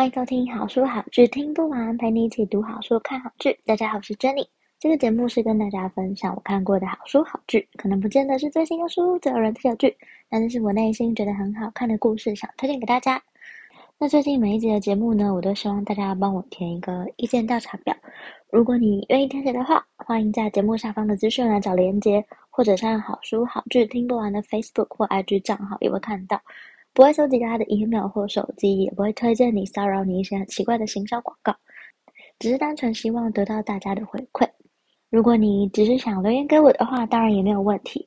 欢迎收听好书好剧听不完，陪你一起读好书、看好剧。大家好，我是 Jenny。这个节目是跟大家分享我看过的好书好剧，可能不见得是最新的书、最有人气的剧，但是我内心觉得很好看的故事，想推荐给大家。那最近每一集的节目呢，我都希望大家帮我填一个意见调查表。如果你愿意填写的话，欢迎在节目下方的资讯栏找连结，或者上好书好剧听不完的 Facebook 或 IG 账号也会看到。不会收集大家的 email 或手机，也不会推荐你、骚扰你一些很奇怪的行销广告，只是单纯希望得到大家的回馈。如果你只是想留言给我的话，当然也没有问题。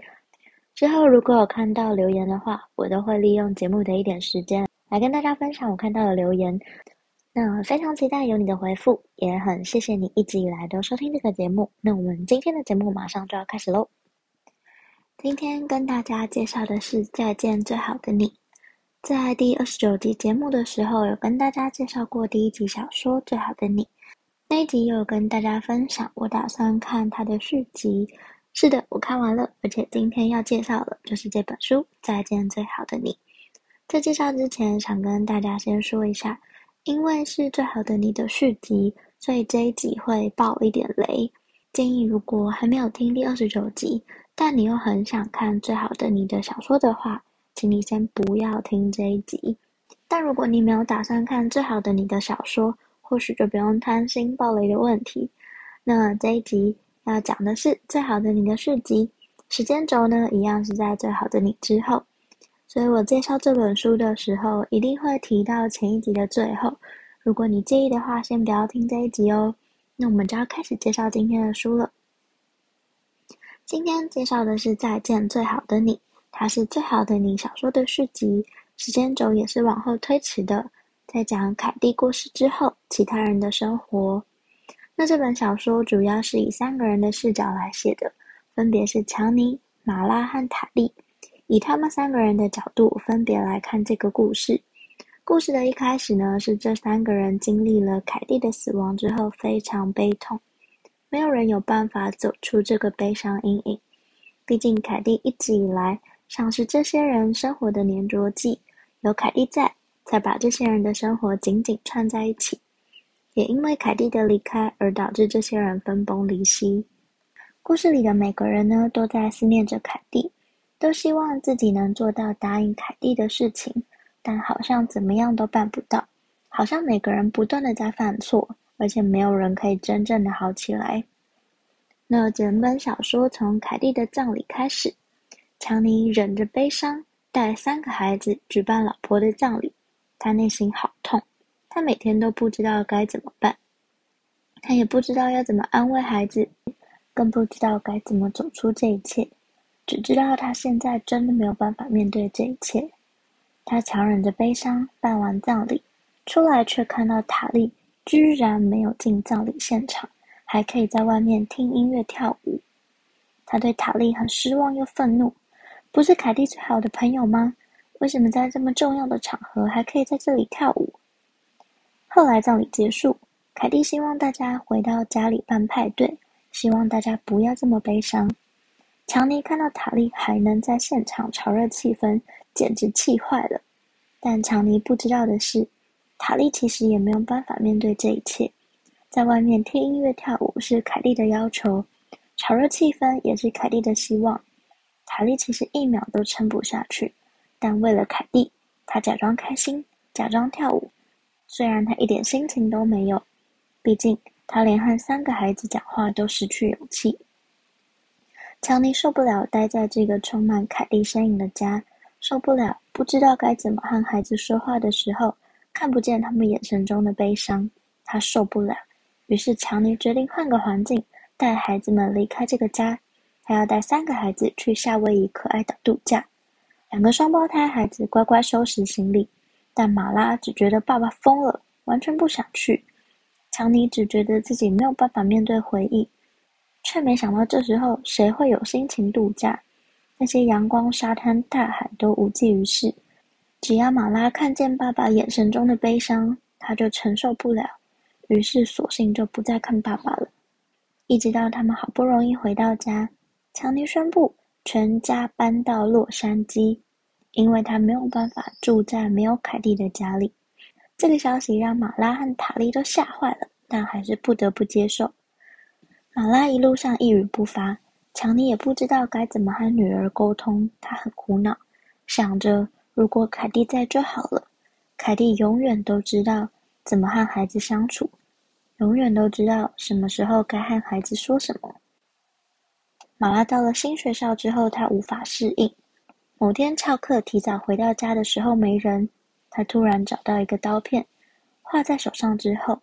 之后如果有看到留言的话，我都会利用节目的一点时间来跟大家分享我看到的留言。那非常期待有你的回复，也很谢谢你一直以来都收听这个节目。那我们今天的节目马上就要开始喽。今天跟大家介绍的是《再见最好的你》。在第二十九集节目的时候，有跟大家介绍过第一集小说《最好的你》，那一集有跟大家分享我打算看它的续集。是的，我看完了，而且今天要介绍的就是这本书《再见最好的你》。在介绍之前，想跟大家先说一下，因为是《最好的你》的续集，所以这一集会爆一点雷。建议如果还没有听第二十九集，但你又很想看《最好的你》的小说的话，请你先不要听这一集，但如果你没有打算看《最好的你》的小说，或许就不用担心爆雷的问题。那这一集要讲的是《最好的你》的续集，时间轴呢，一样是在《最好的你》之后，所以我介绍这本书的时候，一定会提到前一集的最后。如果你介意的话，先不要听这一集哦。那我们就要开始介绍今天的书了。今天介绍的是《再见最好的你》。它是最好的你小说的续集，时间轴也是往后推迟的，在讲凯蒂过世之后，其他人的生活。那这本小说主要是以三个人的视角来写的，分别是强尼、马拉和塔利，以他们三个人的角度分别来看这个故事。故事的一开始呢，是这三个人经历了凯蒂的死亡之后，非常悲痛，没有人有办法走出这个悲伤阴影，毕竟凯蒂一直以来。像是这些人生活的黏着剂，有凯蒂在，才把这些人的生活紧紧串在一起。也因为凯蒂的离开，而导致这些人分崩离析。故事里的每个人呢，都在思念着凯蒂，都希望自己能做到答应凯蒂的事情，但好像怎么样都办不到。好像每个人不断的在犯错，而且没有人可以真正的好起来。那整本小说从凯蒂的葬礼开始。强尼忍着悲伤，带三个孩子举办老婆的葬礼。他内心好痛，他每天都不知道该怎么办，他也不知道要怎么安慰孩子，更不知道该怎么走出这一切。只知道他现在真的没有办法面对这一切。他强忍着悲伤办完葬礼，出来却看到塔莉居然没有进葬礼现场，还可以在外面听音乐跳舞。他对塔莉很失望又愤怒。不是凯蒂最好的朋友吗？为什么在这么重要的场合还可以在这里跳舞？后来葬礼结束，凯蒂希望大家回到家里办派对，希望大家不要这么悲伤。强尼看到塔莉还能在现场炒热气氛，简直气坏了。但强尼不知道的是，塔莉其实也没有办法面对这一切。在外面听音乐跳舞是凯蒂的要求，炒热气氛也是凯蒂的希望。凯莉其实一秒都撑不下去，但为了凯蒂，她假装开心，假装跳舞。虽然她一点心情都没有，毕竟她连和三个孩子讲话都失去勇气。强尼受不了待在这个充满凯蒂身影的家，受不了不知道该怎么和孩子说话的时候，看不见他们眼神中的悲伤。他受不了，于是强尼决定换个环境，带孩子们离开这个家。他要带三个孩子去夏威夷可爱岛度假，两个双胞胎孩子乖乖收拾行李，但马拉只觉得爸爸疯了，完全不想去，强尼只觉得自己没有办法面对回忆，却没想到这时候谁会有心情度假？那些阳光、沙滩、大海都无济于事。只要马拉看见爸爸眼神中的悲伤，他就承受不了，于是索性就不再看爸爸了。一直到他们好不容易回到家，强尼宣布全家搬到洛杉矶，因为他没有办法住在没有凯蒂的家里。这个消息让马拉和塔莉都吓坏了，但还是不得不接受。马拉一路上一语不发，强尼也不知道该怎么和女儿沟通，他很苦恼，想着。如果凯蒂在就好了，凯蒂永远都知道怎么和孩子相处，永远都知道什么时候该和孩子说什么。马拉到了新学校之后，他无法适应。某天翘课提早回到家的时候没人，他突然找到一个刀片，画在手上之后，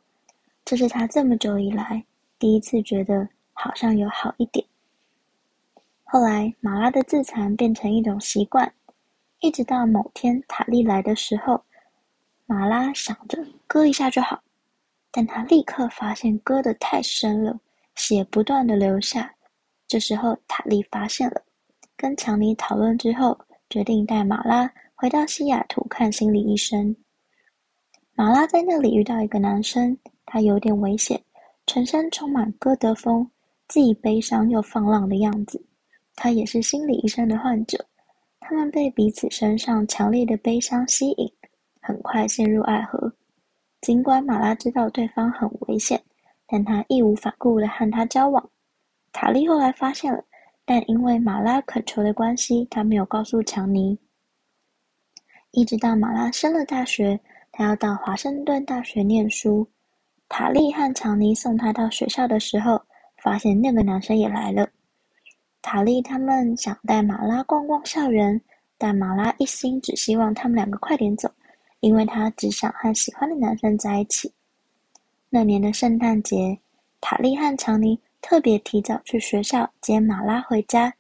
这是他这么久以来第一次觉得好像有好一点。后来，马拉的自残变成一种习惯。一直到某天塔莉来的时候，马拉想着割一下就好，但他立刻发现割得太深了，血不断的流下。这时候塔莉发现了，跟强尼讨论之后，决定带马拉回到西雅图看心理医生。马拉在那里遇到一个男生，他有点危险，全身充满哥德风，既悲伤又放浪的样子。他也是心理医生的患者。他们被彼此身上强烈的悲伤吸引，很快陷入爱河。尽管马拉知道对方很危险，但他义无反顾的和他交往。塔莉后来发现了，但因为马拉恳求的关系，他没有告诉强尼。一直到马拉升了大学，他要到华盛顿大学念书。塔莉和强尼送他到学校的时候，发现那个男生也来了。塔莉他们想带马拉逛逛校园，但马拉一心只希望他们两个快点走，因为他只想和喜欢的男生在一起。那年的圣诞节，塔莉和强尼特别提早去学校接马拉回家，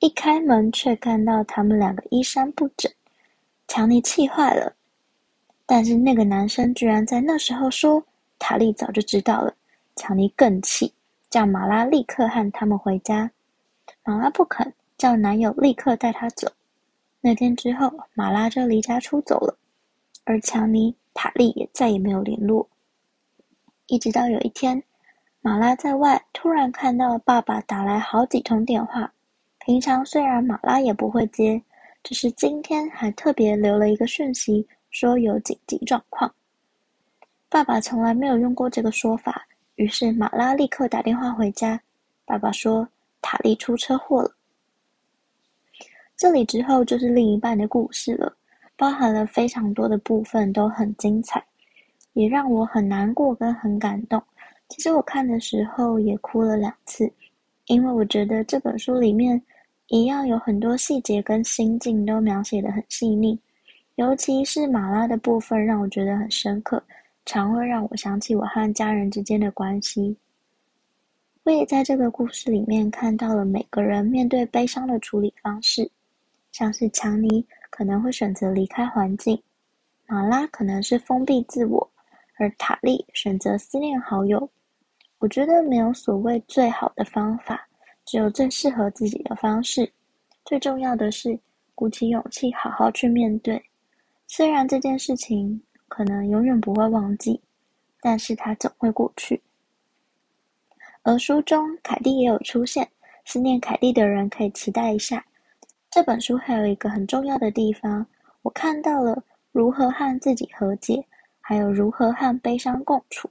一开门却看到他们两个衣衫不整，强尼气坏了。但是那个男生居然在那时候说塔莉早就知道了，强尼更气，叫马拉立刻和他们回家。马拉不肯，叫男友立刻带她走。那天之后，马拉就离家出走了，而强尼、塔莉也再也没有联络。一直到有一天，马拉在外突然看到爸爸打来好几通电话。平常虽然马拉也不会接，只是今天还特别留了一个讯息，说有紧急状况。爸爸从来没有用过这个说法，于是马拉立刻打电话回家。爸爸说。塔莉出车祸了。这里之后就是另一半的故事了，包含了非常多的部分，都很精彩，也让我很难过跟很感动。其实我看的时候也哭了两次，因为我觉得这本书里面一样有很多细节跟心境都描写得很细腻，尤其是马拉的部分让我觉得很深刻，常会让我想起我和家人之间的关系。我也在这个故事里面看到了每个人面对悲伤的处理方式，像是强尼可能会选择离开环境，马拉可能是封闭自我，而塔莉选择思念好友。我觉得没有所谓最好的方法，只有最适合自己的方式。最重要的是鼓起勇气好好去面对，虽然这件事情可能永远不会忘记，但是它总会过去。而书中凯蒂也有出现，思念凯蒂的人可以期待一下。这本书还有一个很重要的地方，我看到了如何和自己和解，还有如何和悲伤共处。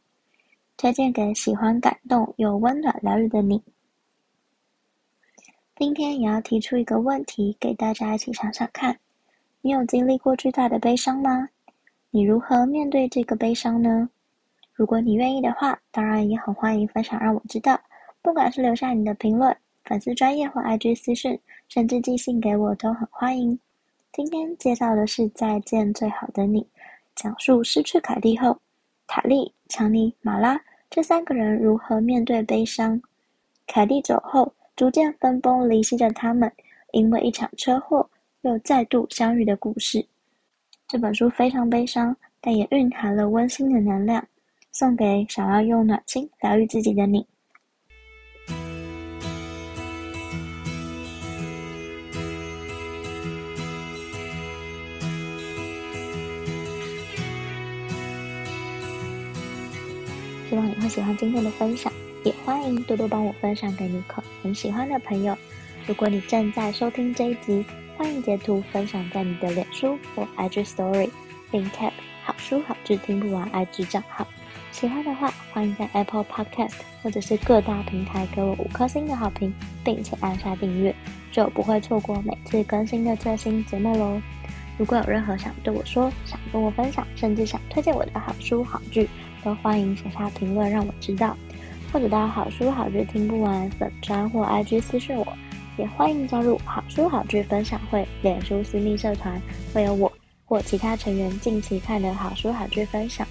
推荐给喜欢感动又温暖疗愈的你。今天也要提出一个问题给大家一起想想看：你有经历过巨大的悲伤吗？你如何面对这个悲伤呢？如果你愿意的话，当然也很欢迎分享让我知道。不管是留下你的评论、粉丝专业或 IG 私讯，甚至寄信给我都很欢迎。今天介绍的是《再见最好的你》，讲述失去凯蒂后，塔莉、强尼、马拉这三个人如何面对悲伤。凯蒂走后，逐渐分崩离析的他们，因为一场车祸又再度相遇的故事。这本书非常悲伤，但也蕴含了温馨的能量。送给想要用暖心疗愈自己的你。希望你会喜欢今天的分享，也欢迎多多帮我分享给你可很喜欢的朋友。如果你正在收听这一集，欢迎截图分享在你的脸书或 IG Story，并 tag 好书好剧听不完 IG 账号。喜欢的话，欢迎在 Apple Podcast 或者是各大平台给我五颗星的好评，并且按下订阅，就不会错过每次更新的最新节目喽。如果有任何想对我说、想跟我分享，甚至想推荐我的好书好剧，都欢迎写下评论让我知道，或者到好书好剧听不完粉专或 IG 私讯我，也欢迎加入好书好剧分享会脸书私密社团，会有我或其他成员近期看的好书好剧分享，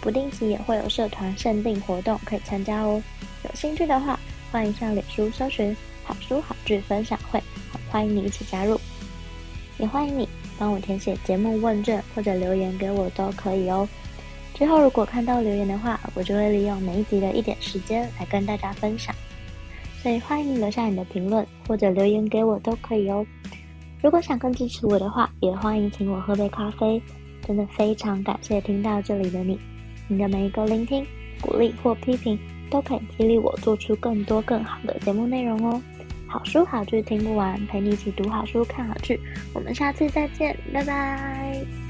不定期也会有社团限定活动可以参加哦。有兴趣的话，欢迎上脸书搜寻好书好剧分享会，欢迎你一起加入，也欢迎你帮我填写节目问卷或者留言给我都可以哦。之后如果看到留言的话，我就会利用每一集的一点时间来跟大家分享，所以欢迎留下你的评论或者留言给我都可以哦。如果想更支持我的话，也欢迎请我喝杯咖啡。真的非常感谢听到这里的你，你的每一个聆听、鼓励或批评，都可以激励我做出更多更好的节目内容哦。好书好剧听不完，陪你一起读好书、看好剧。我们下次再见，拜拜。